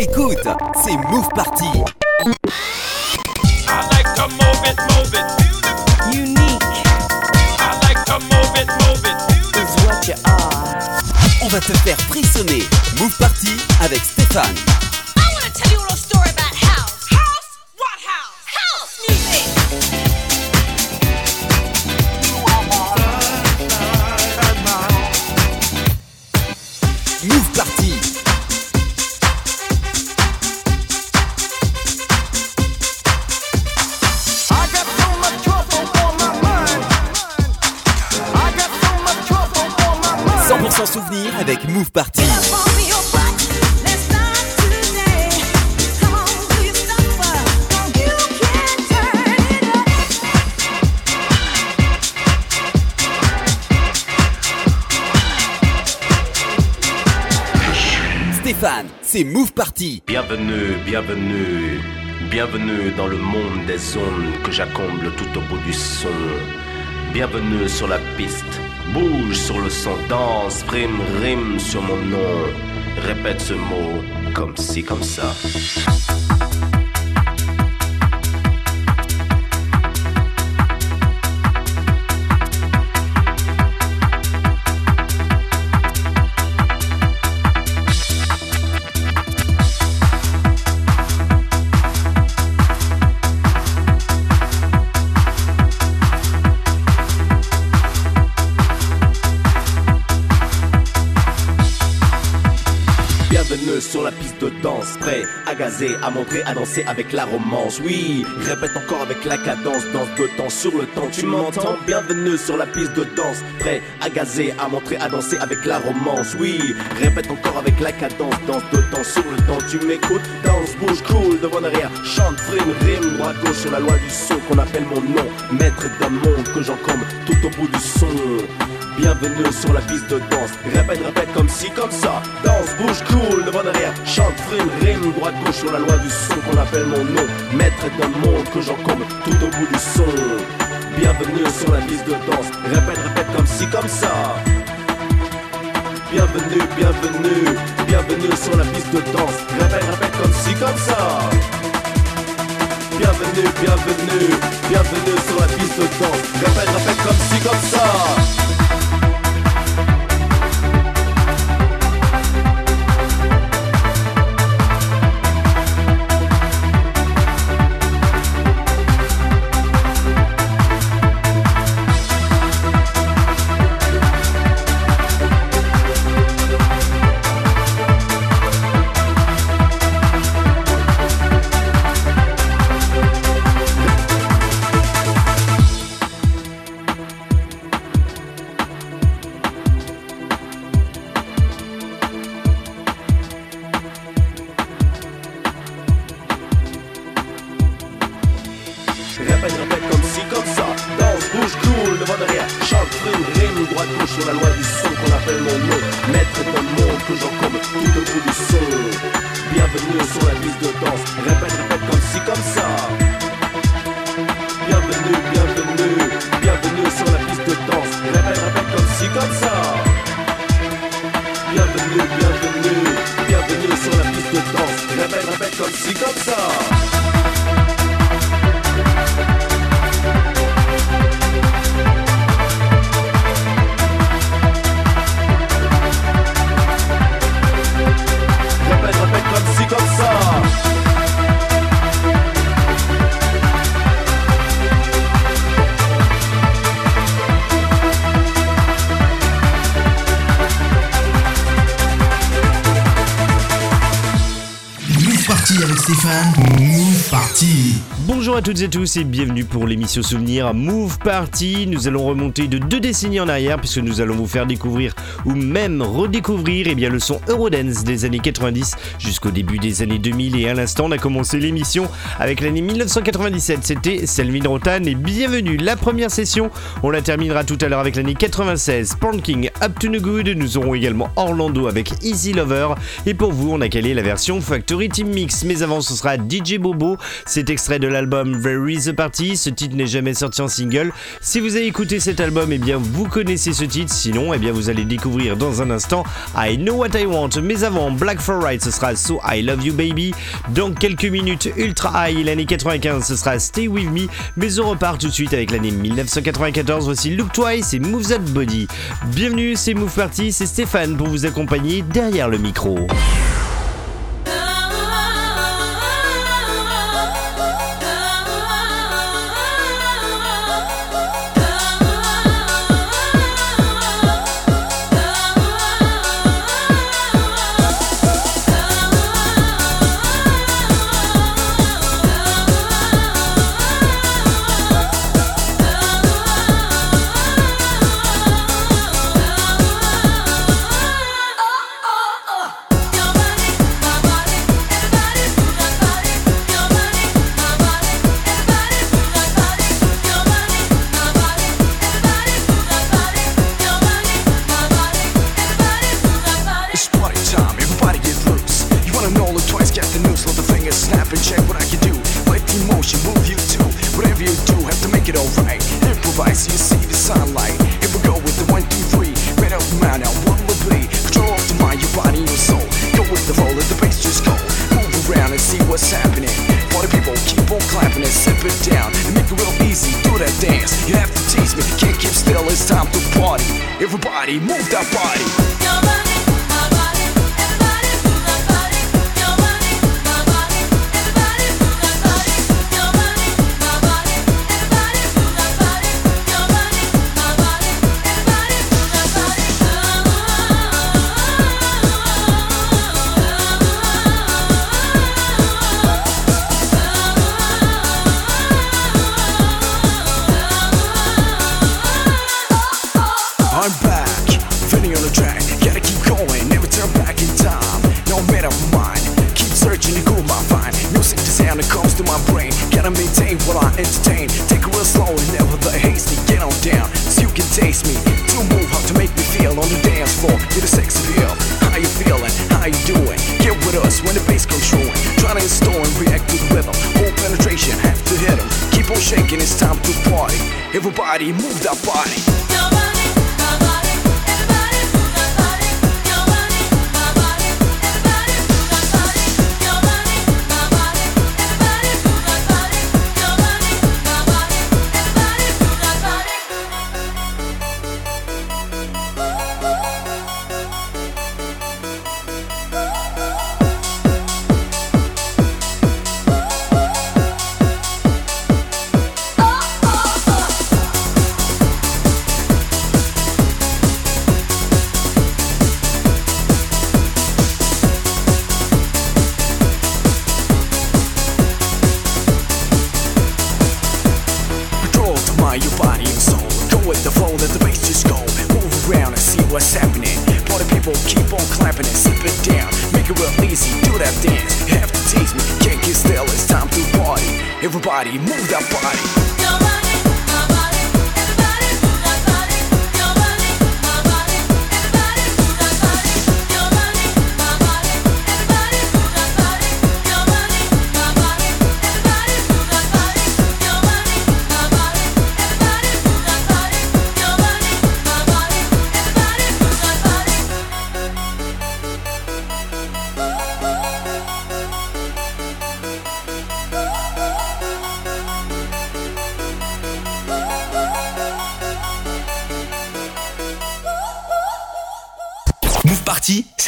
Écoute, c'est Move Party. I like to move it, move it. Unique I like to move it, move it. is what you are. On va te faire frissonner. Move Party avec Stéphane. It up. Stéphane, c'est Move Party. Bienvenue, bienvenue, bienvenue dans le monde des ondes que j'accomble tout au bout du son. Bienvenue sur la piste, bouge sur le son, danse, prime, rime sur mon nom. Répète ce mot comme ci, comme ça. Sur la piste de danse, prêt à gazer, à montrer, à danser avec la romance. Oui, répète encore avec la cadence, danse de temps sur le temps, tu m'entends Bienvenue sur la piste de danse, prêt à gazer, à montrer, à danser avec la romance. Oui, répète encore avec la cadence, danse de temps sur le temps, tu m'écoutes Danse, bouge, cool, devant derrière, chante, frime, rime, droite, gauche sur la loi du son qu'on appelle mon nom. Maître d'un monde que j'encombre tout au bout du son. Bienvenue sur la piste de danse. Répète, répète comme ci, comme ça. Danse, bouge, cool, devant derrière. Chante, frime, rime, droite, gauche sur la loi du son qu'on appelle mon nom. Maître d'un monde que j'encombre tout au bout du son. Bienvenue sur la piste de danse. Répète, répète comme ci, comme ça. Bienvenue, bienvenue, bienvenue sur la piste de danse. Répète, répète comme ci, comme ça. Bienvenue, bienvenue, bienvenue sur la piste de danse. Répète, répète comme ci, comme ça. Répète comme ci, à toutes et tous et bienvenue pour l'émission souvenir Move Party. Nous allons remonter de deux décennies en arrière puisque nous allons vous faire découvrir ou même redécouvrir eh bien, le son Eurodance des années 90 jusqu'au début des années 2000 et à l'instant on a commencé l'émission avec l'année 1997. C'était Selvin Rotan et bienvenue la première session. On la terminera tout à l'heure avec l'année 96, Panking Up to No Good. Nous aurons également Orlando avec Easy Lover et pour vous on a calé la version Factory Team Mix. Mais avant ce sera DJ Bobo, cet extrait de l'album Very the Party. Ce titre n'est jamais sorti en single. Si vous avez écouté cet album, eh bien vous connaissez ce titre. Sinon, eh bien vous allez découvrir dans un instant I Know What I Want. Mais avant Black for Right, ce sera So I Love You Baby. Dans quelques minutes, Ultra High, l'année 95, ce sera Stay With Me. Mais on repart tout de suite avec l'année 1994. Voici Look Twice et Move That Body. Bienvenue, c'est Move Party, c'est Stéphane pour vous accompagner derrière le micro.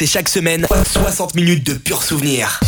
chaque semaine 60 minutes de pur souvenir.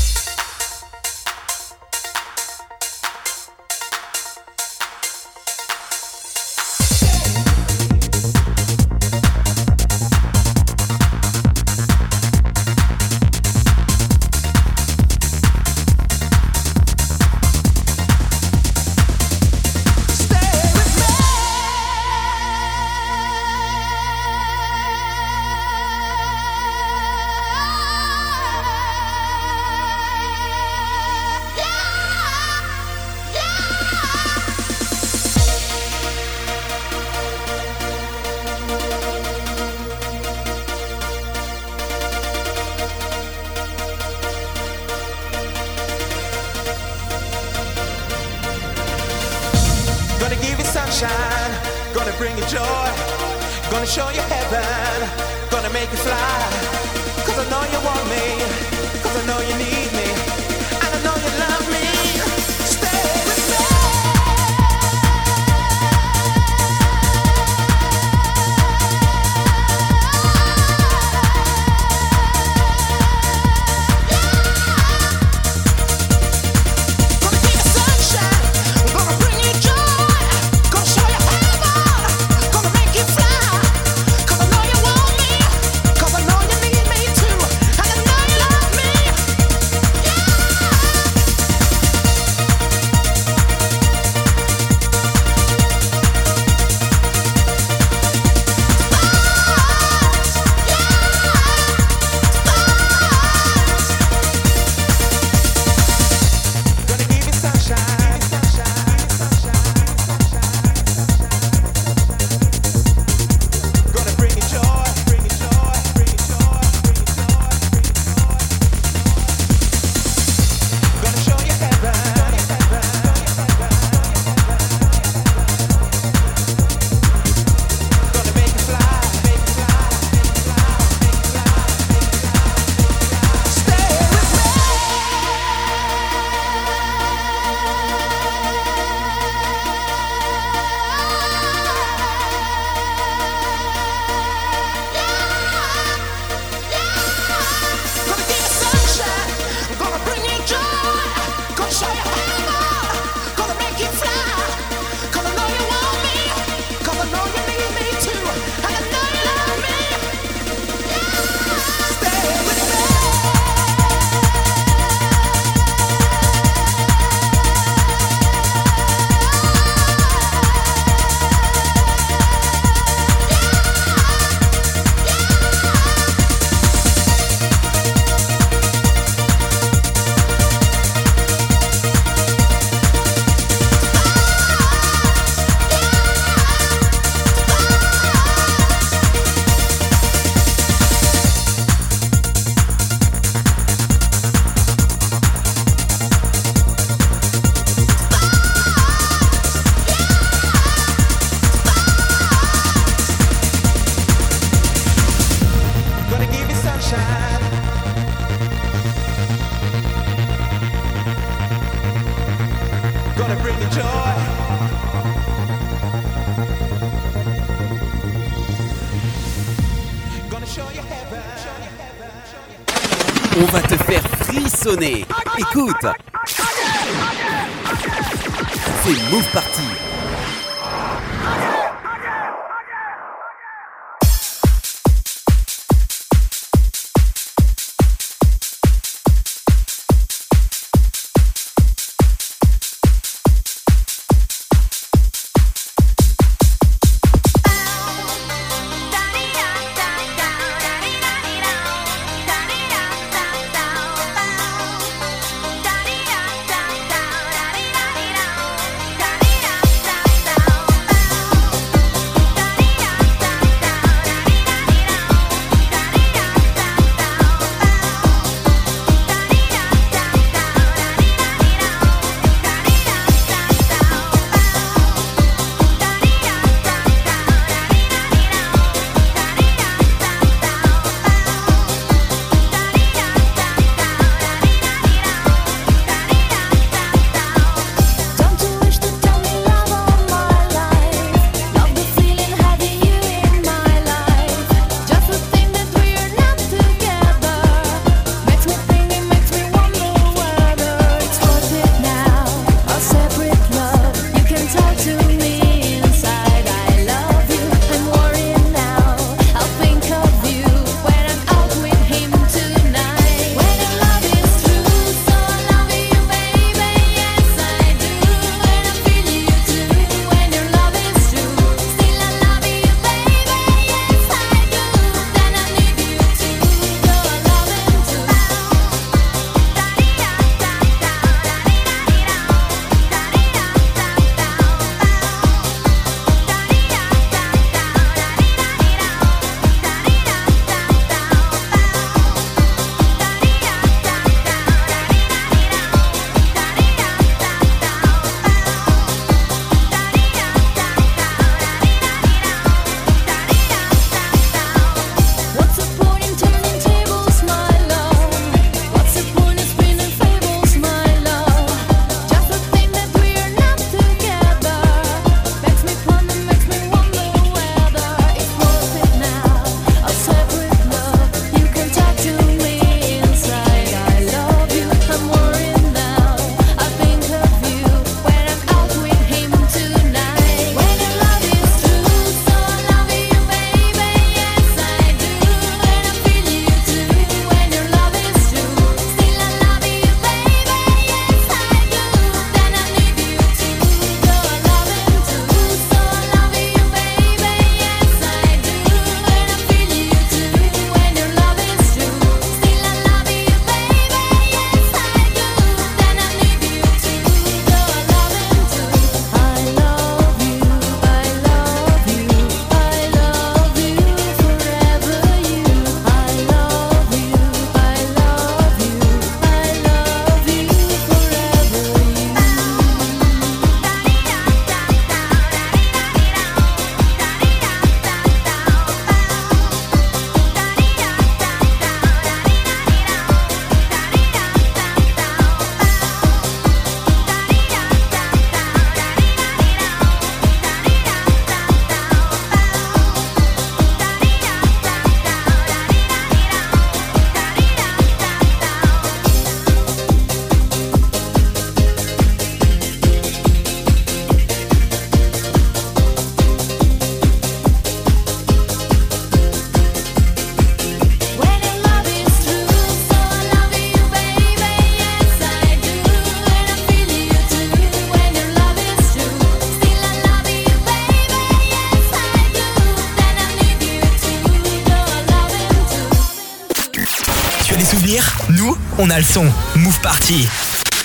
On a le son. Move Party.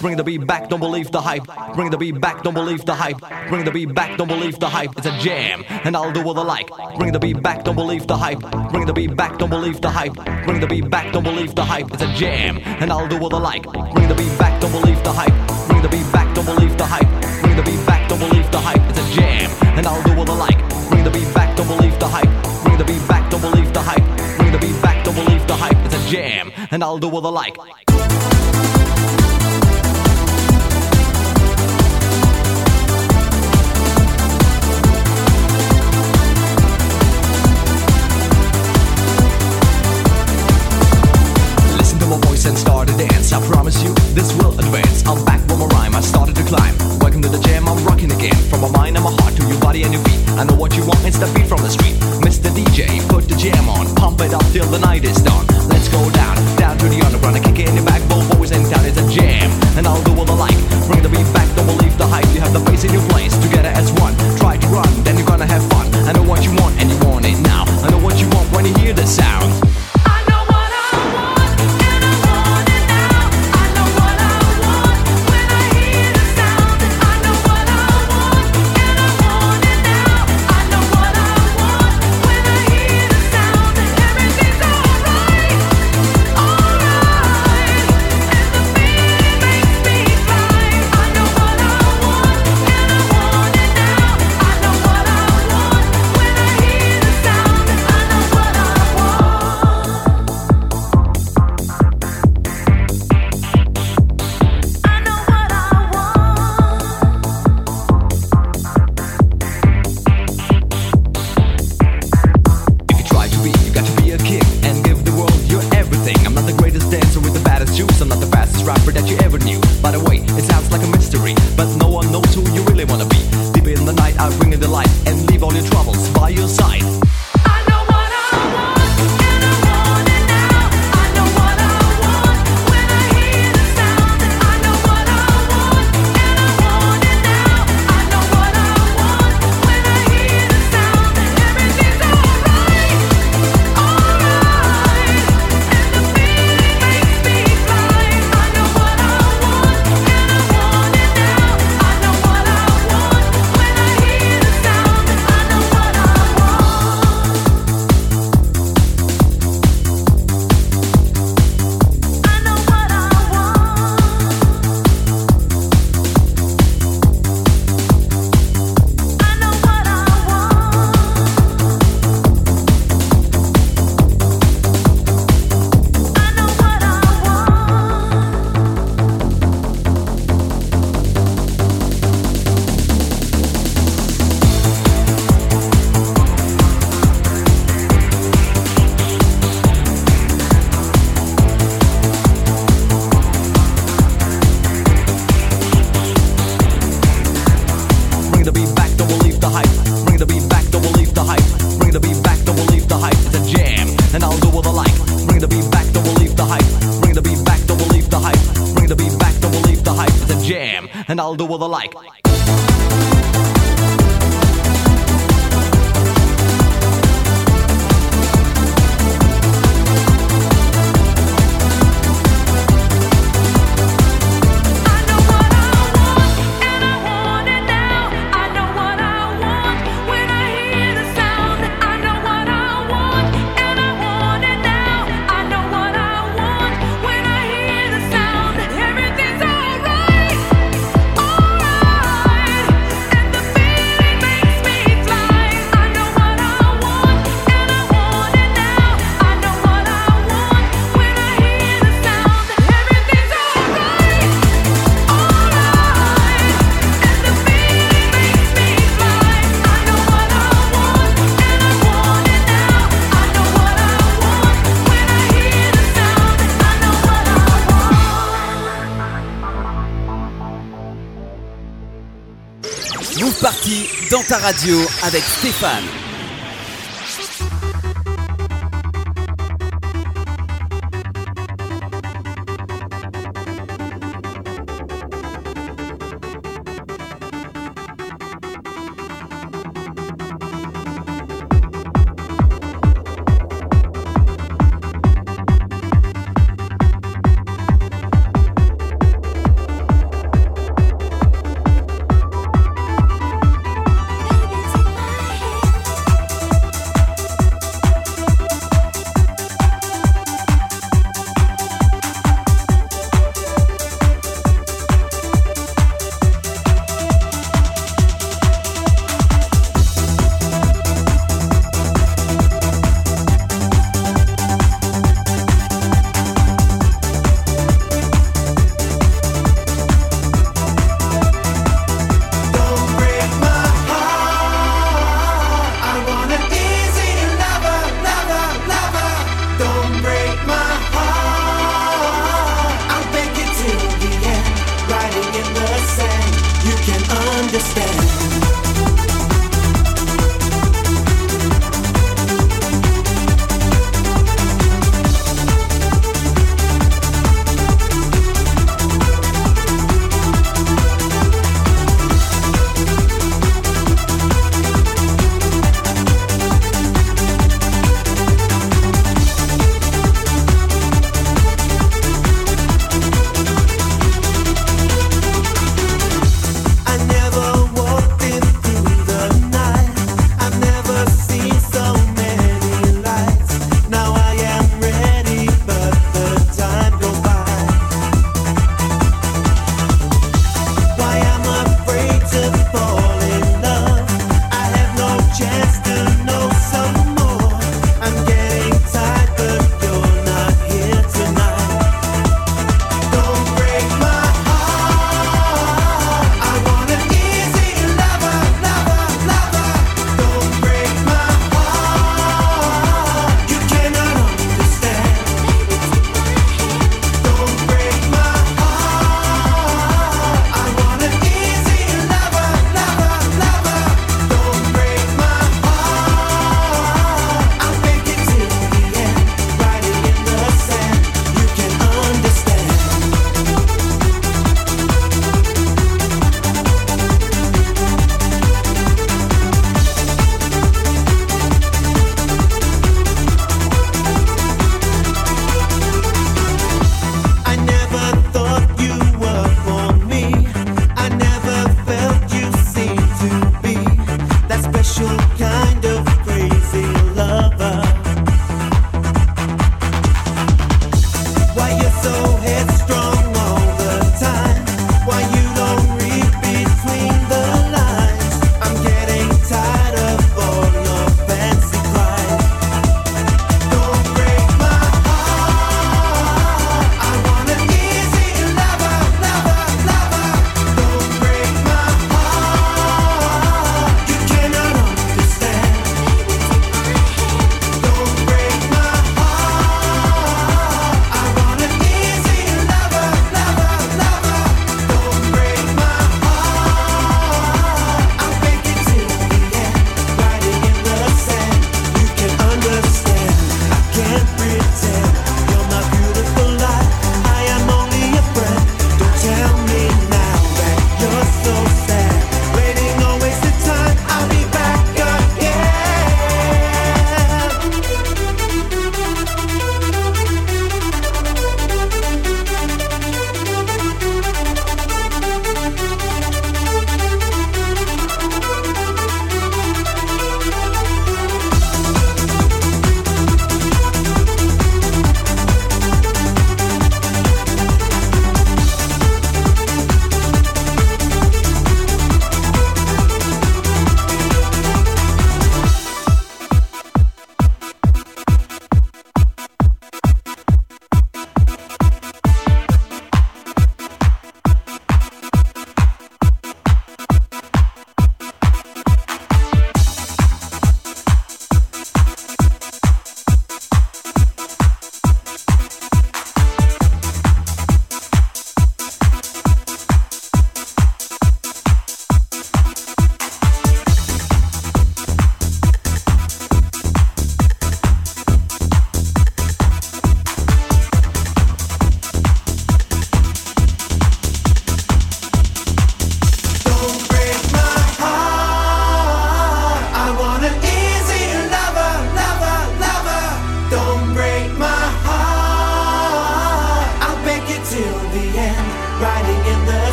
Bring the beat back, don't believe the hype. Bring the beat back, don't believe the hype. Bring the beat back, don't believe the hype. It's a jam, and I'll do what I like. Bring the beat back, don't believe the hype. Bring the beat back, don't believe the hype. Bring the beat back, don't believe the hype. It's a jam, and I'll do what I like. Bring the beat back, don't believe the hype. Bring the beat back, don't believe the hype. Bring the beat back, don't believe the hype. It's a jam, and I'll do what I like. And I'll do what I like. Listen to my voice and start to dance. I promise you, this will advance. I'm back with my rhyme. I started to climb. Welcome to the jam. Again. From my mind and my heart to your body and your feet. I know what you want. It's the beat from the street. Mr. DJ, put the jam on. Pump it up till the night is done. Let's go down, down to the underground. and kick it in the back. Both boys in town. It's a jam, and I'll do what I like. Bring the beat back. Don't believe the hype. You have the bass in your place. Together as one. Try to run, then you're gonna have fun. I know what you want, and you want it now. I know what you want when you hear the sound. Jam, and I'll do what I like. Radio avec Stéphane.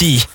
City.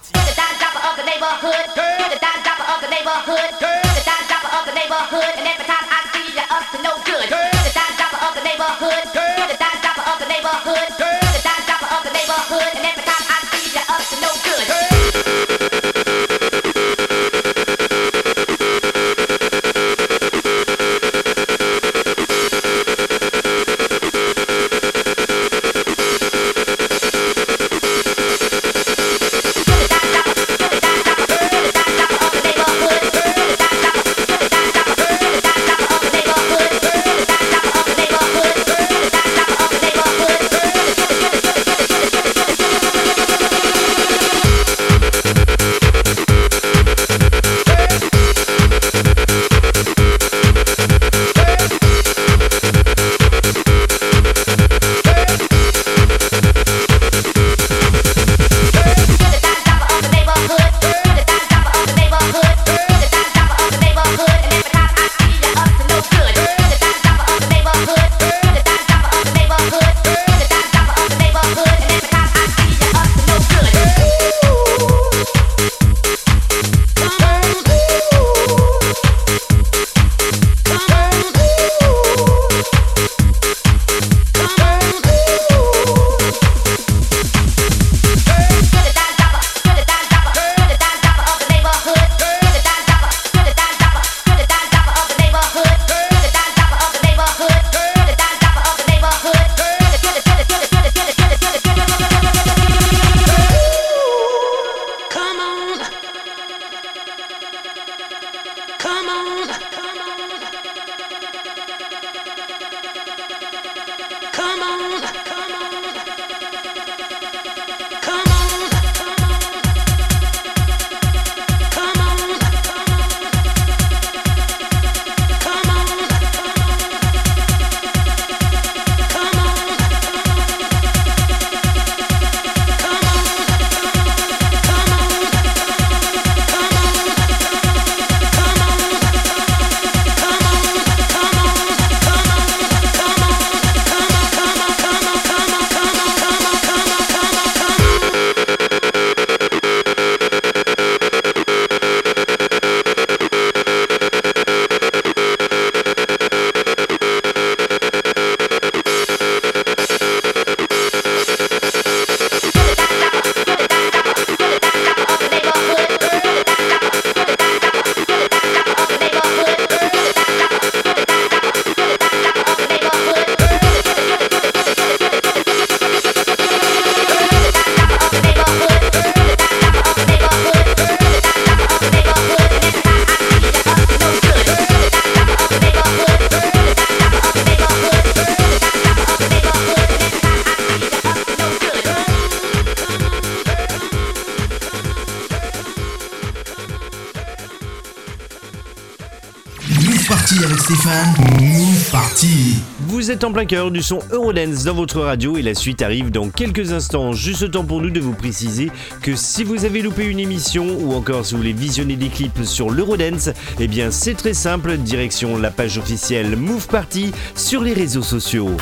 Stéphane. Move Party. Vous êtes en plein cœur du son Eurodance dans votre radio et la suite arrive dans quelques instants. Juste le temps pour nous de vous préciser que si vous avez loupé une émission ou encore si vous voulez visionner des clips sur l'Eurodance, eh bien c'est très simple, direction la page officielle Move Party sur les réseaux sociaux.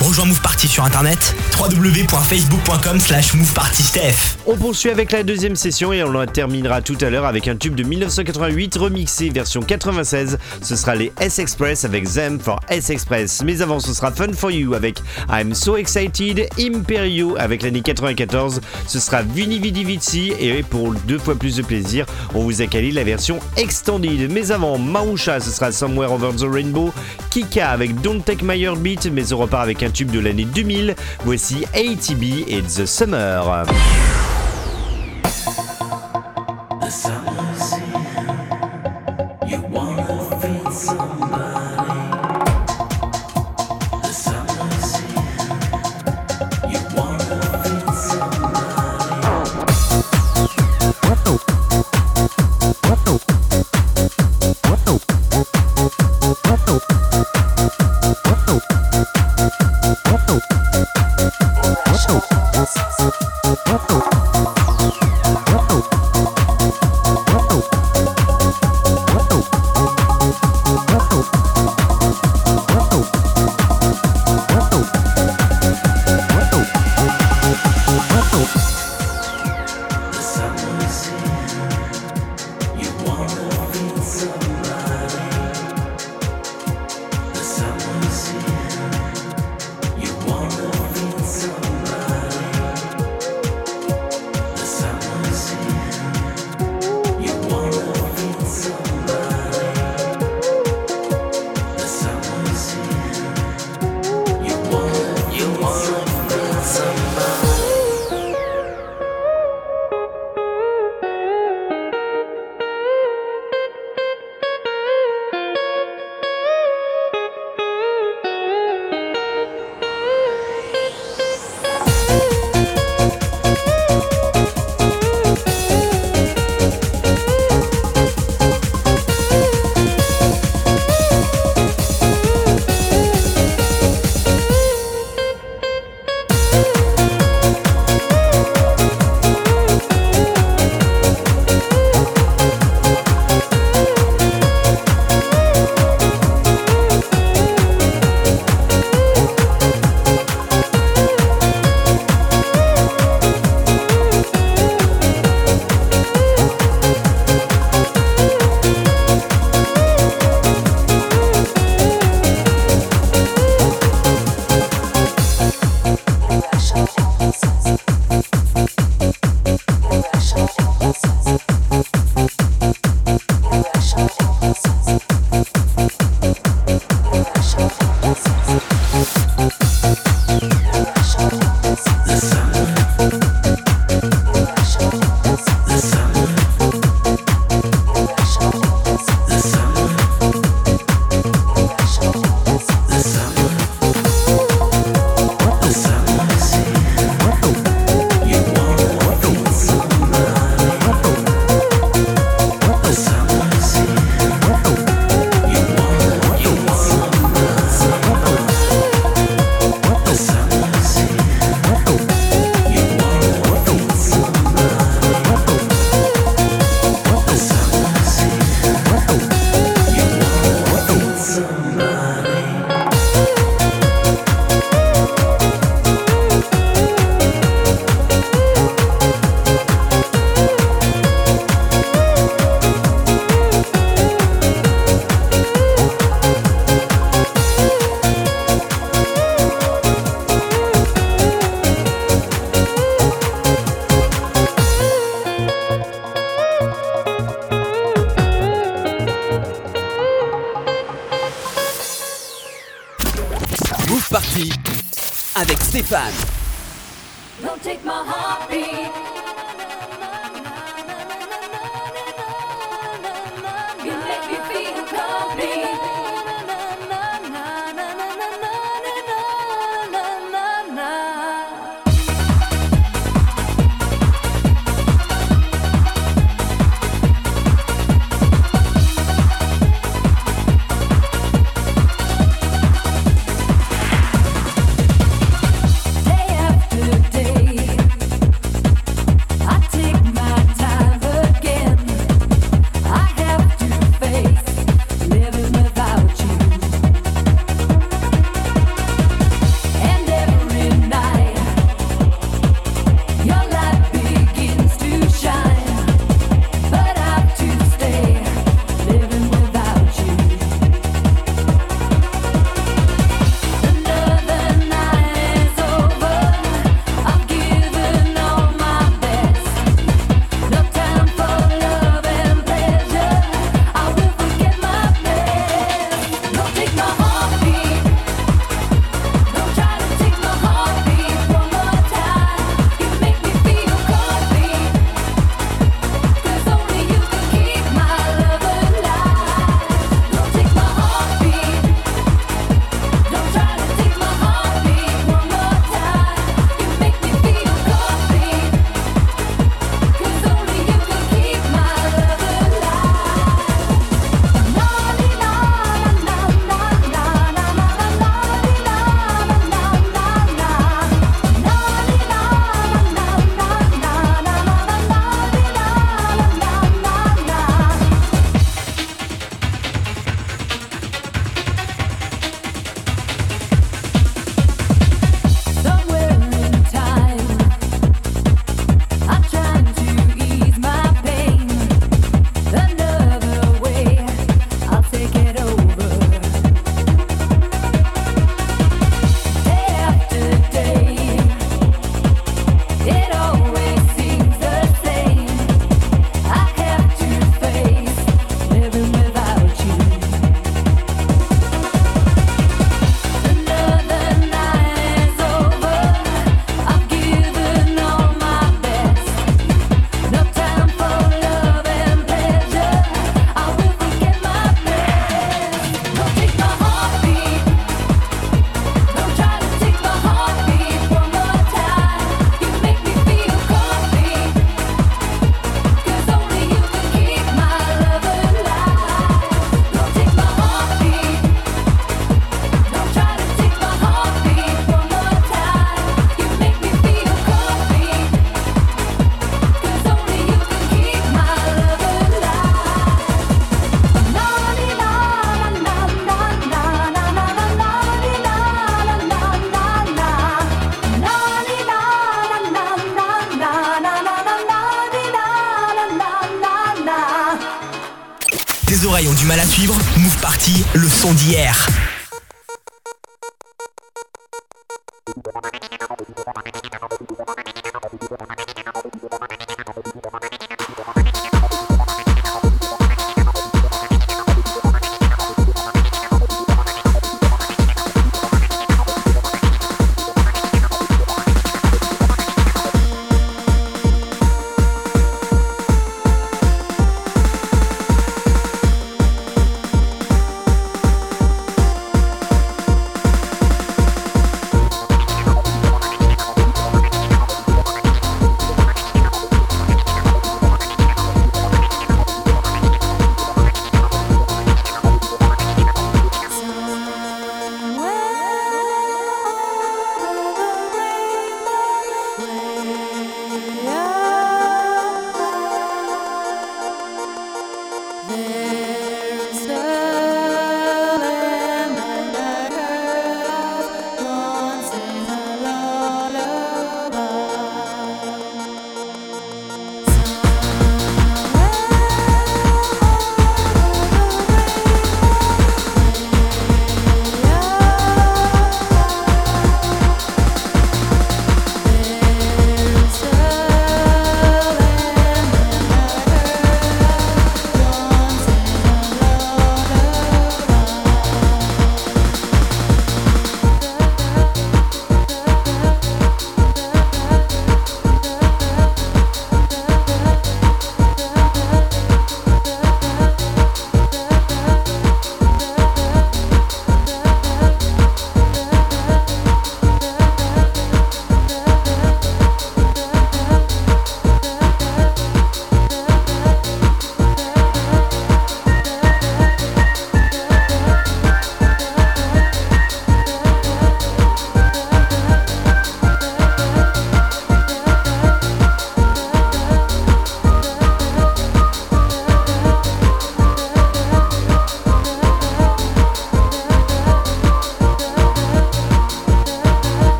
Rejoins Move Party sur internet www.facebook.com slash. On poursuit avec la deuxième session et on la terminera tout à l'heure avec un tube de 1988 remixé version 96. Ce sera les S-Express avec Them for S-Express. Mais avant, ce sera Fun for You avec I'm So Excited, Imperio avec l'année 94. Ce sera Vini Vidi Vici et pour deux fois plus de plaisir, on vous a calé la version extended. Mais avant, Mausha, ce sera Somewhere Over the Rainbow. Kika avec Don't Take My Heartbeat, mais on repart avec un tube de l'année 2000. Voici ATB et The Summer. house.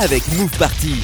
Avec Move Party.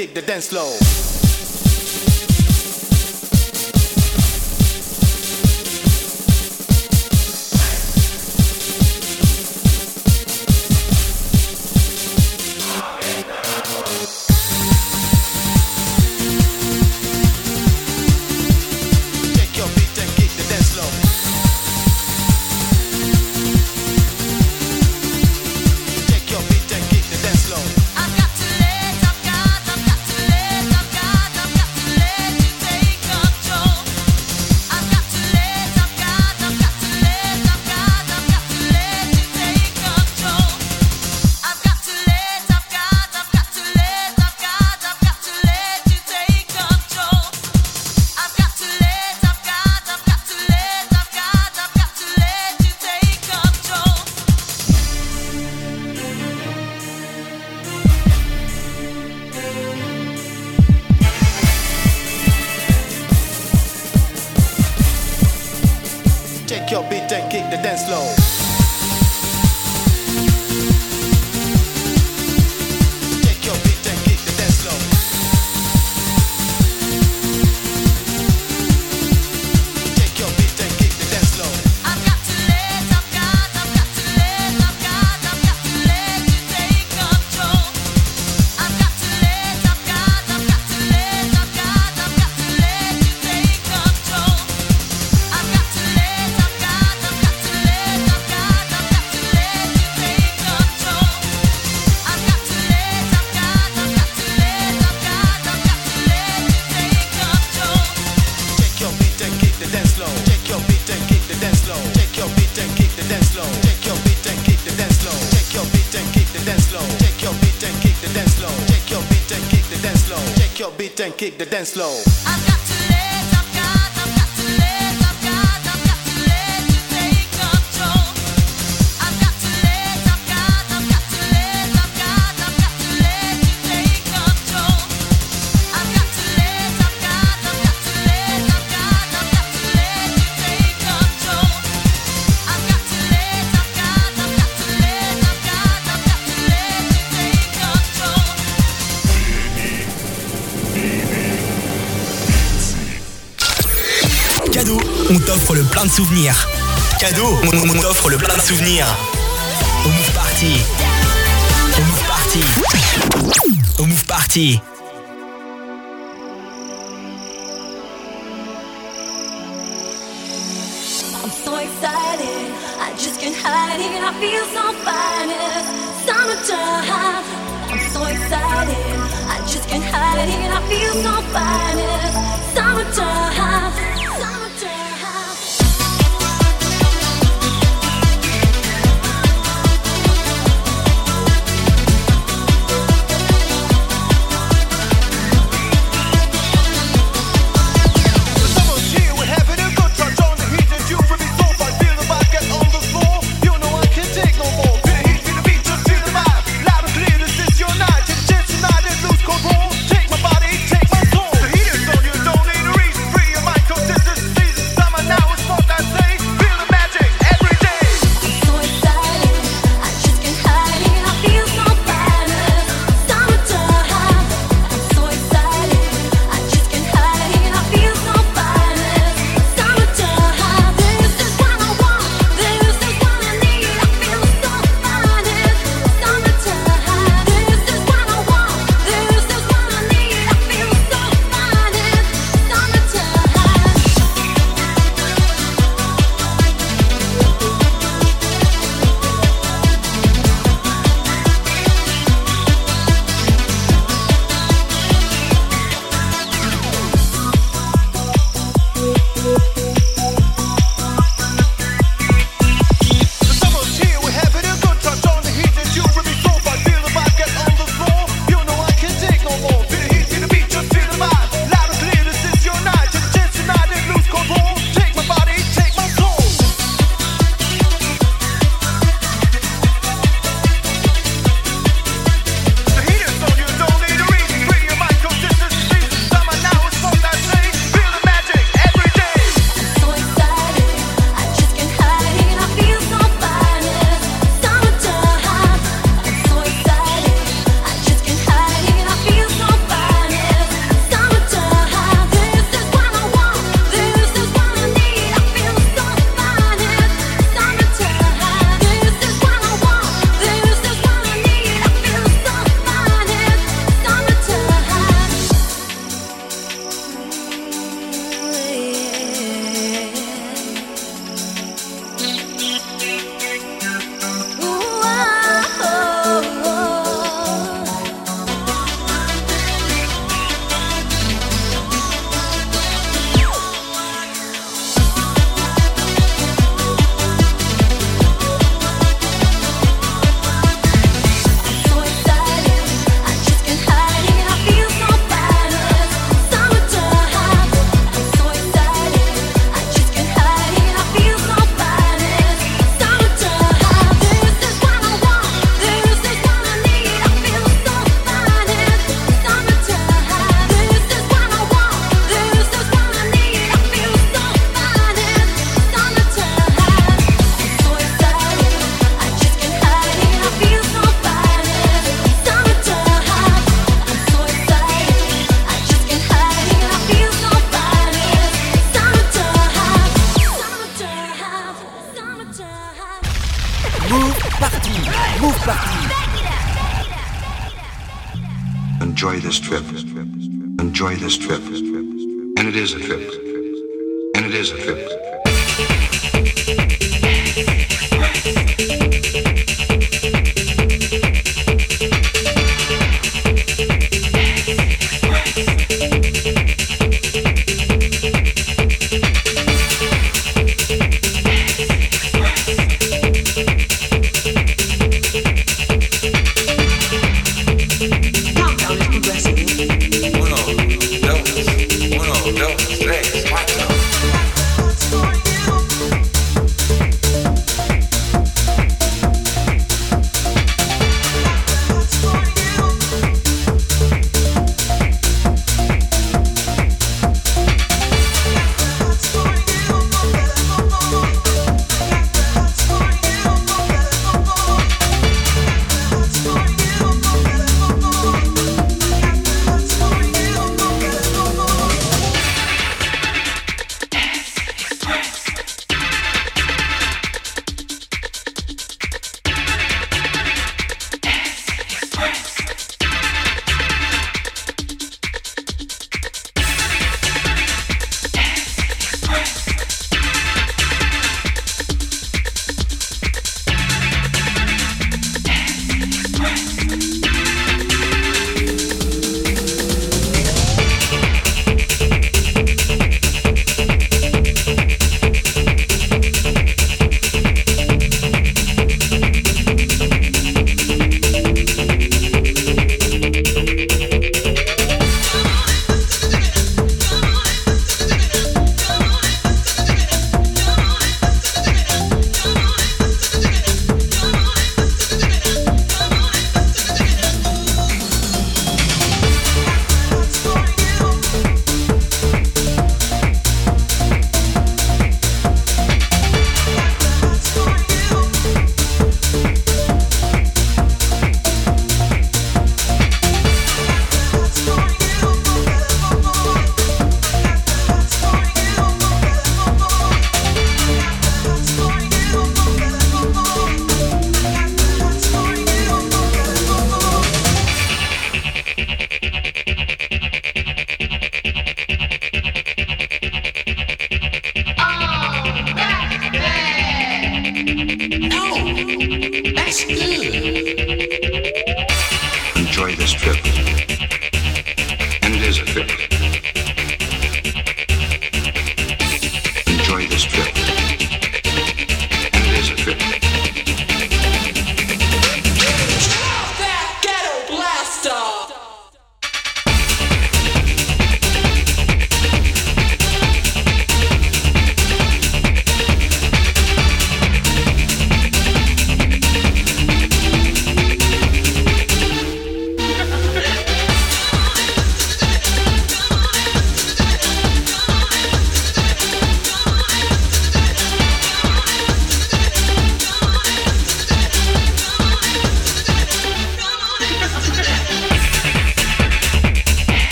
Kick the dance floor. dance floor. souvenirs. Cadeau, on, on offre le plein de souvenirs. Au Move Party. Au Move Party. Au Move Party. this trip. That's good.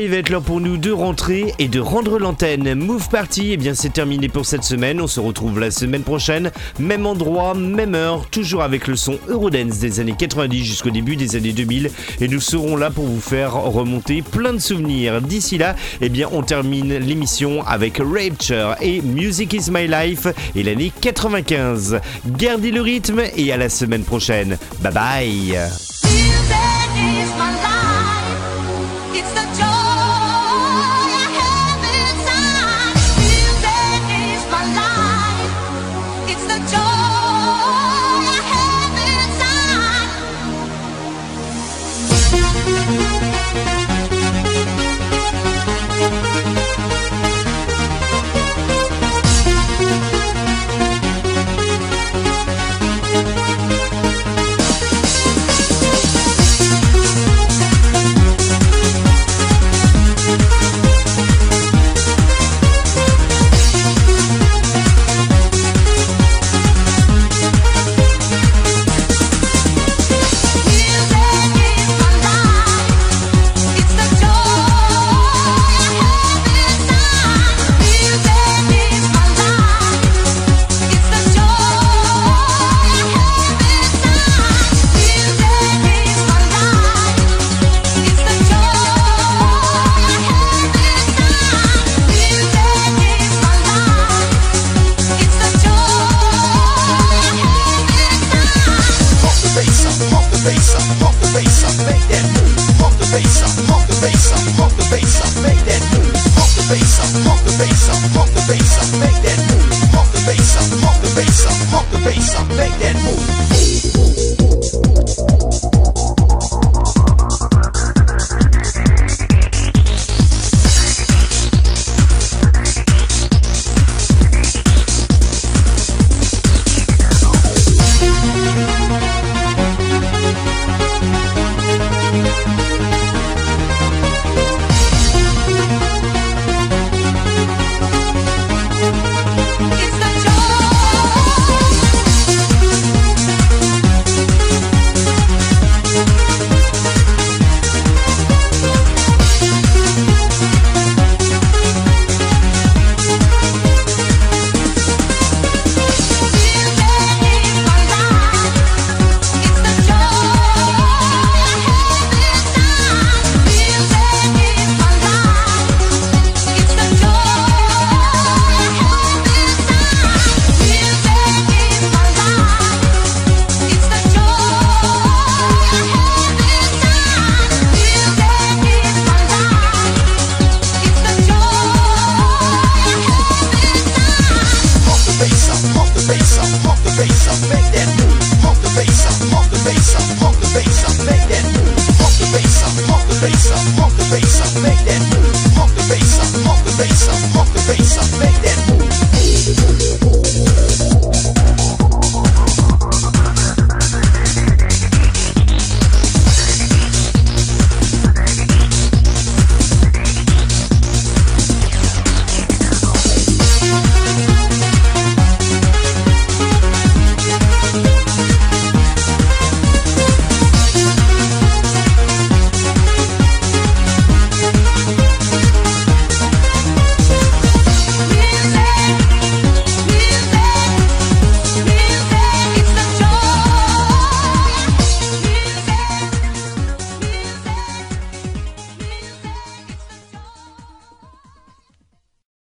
Et il va être l'heure pour nous de rentrer et de rendre l'antenne. Move Party, et bien c'est terminé pour cette semaine. On se retrouve la semaine prochaine, même endroit, même heure, toujours avec le son Eurodance des années 90 jusqu'au début des années 2000. Et nous serons là pour vous faire remonter plein de souvenirs. D'ici là, eh bien on termine l'émission avec Rapture et Music is My Life et l'année 95. Gardez le rythme et à la semaine prochaine. Bye bye.